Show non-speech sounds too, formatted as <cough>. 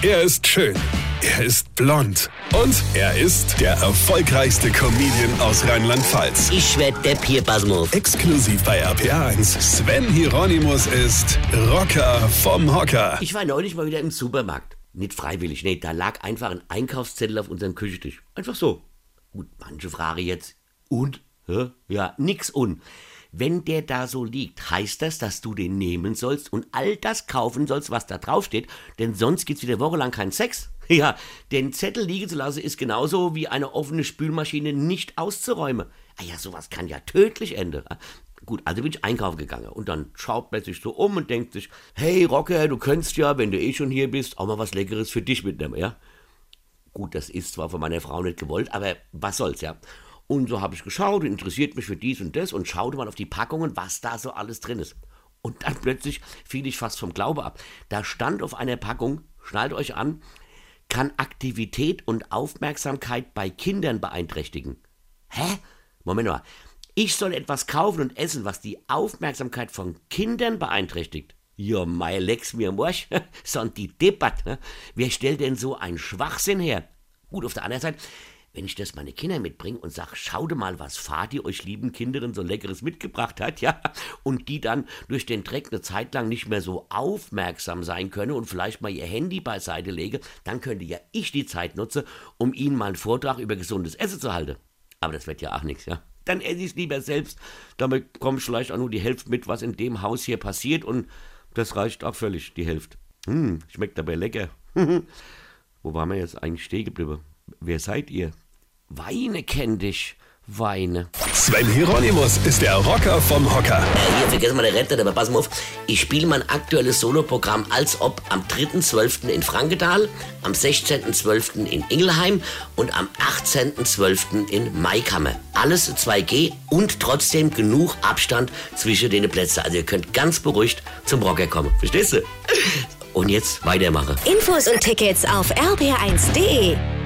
Er ist schön. Er ist blond. Und er ist der erfolgreichste Comedian aus Rheinland-Pfalz. Ich werd der Pierpasmus. Exklusiv bei RPA1. Sven Hieronymus ist Rocker vom Hocker. Ich war neulich mal wieder im Supermarkt. Nicht freiwillig, nee, da lag einfach ein Einkaufszettel auf unserem Küchentisch. Einfach so. Gut, manche fragen jetzt, und? Hä? Ja, nix und. Wenn der da so liegt, heißt das, dass du den nehmen sollst und all das kaufen sollst, was da draufsteht, denn sonst gibt's wieder wochenlang keinen Sex. <laughs> Ja, den Zettel liegen zu lassen ist genauso wie eine offene Spülmaschine nicht auszuräumen. Ah ja, sowas kann ja tödlich enden. Gut, also bin ich einkaufen gegangen und dann schaut man sich so um und denkt sich, hey Rocker, du könntest ja, wenn du eh schon hier bist, auch mal was Leckeres für dich mitnehmen, ja? Gut, das ist zwar von meiner Frau nicht gewollt, aber was soll's, ja? Und so habe ich geschaut, interessiert mich für dies und das und schaute mal auf die Packungen, was da so alles drin ist. Und dann <laughs> plötzlich fiel ich fast vom Glaube ab. Da stand auf einer Packung, schnallt euch an, kann Aktivität und Aufmerksamkeit bei Kindern beeinträchtigen. Hä? Moment mal. Ich soll etwas kaufen und essen, was die Aufmerksamkeit von Kindern beeinträchtigt. Ja, mei Lex mir Morsch, sind <laughs> die. Ne? Wer stellt denn so einen Schwachsinn her? Gut, auf der anderen Seite, wenn ich das meine Kinder mitbringe und sage, schaut mal, was Vati euch lieben Kinderen so Leckeres mitgebracht hat, ja, und die dann durch den Dreck eine Zeit lang nicht mehr so aufmerksam sein können und vielleicht mal ihr Handy beiseite lege, dann könnte ja ich die Zeit nutzen, um ihnen mal einen Vortrag über gesundes Essen zu halten. Aber das wird ja auch nichts, ja. Dann esse ich es lieber selbst. Damit bekomme ich vielleicht auch nur die Hälfte mit, was in dem Haus hier passiert und das reicht auch völlig, die Hälfte. Hm, schmeckt dabei lecker. <laughs> Wo waren wir jetzt eigentlich stehen geblieben? Wer seid ihr? Weine kenn dich. Weine. Sven Hieronymus ist der Rocker vom Hocker. Äh, hier, vergessen wir den Rente, aber pass mal auf. Ich spiele mein aktuelles Soloprogramm als ob am 3.12. in Frankenthal, am 16.12. in Ingelheim und am 18.12. in Maikammer. Alles 2G und trotzdem genug Abstand zwischen den Plätzen. Also ihr könnt ganz beruhigt zum Rocker kommen. Verstehst du? Und jetzt weitermachen. Infos und Tickets auf rb1.de.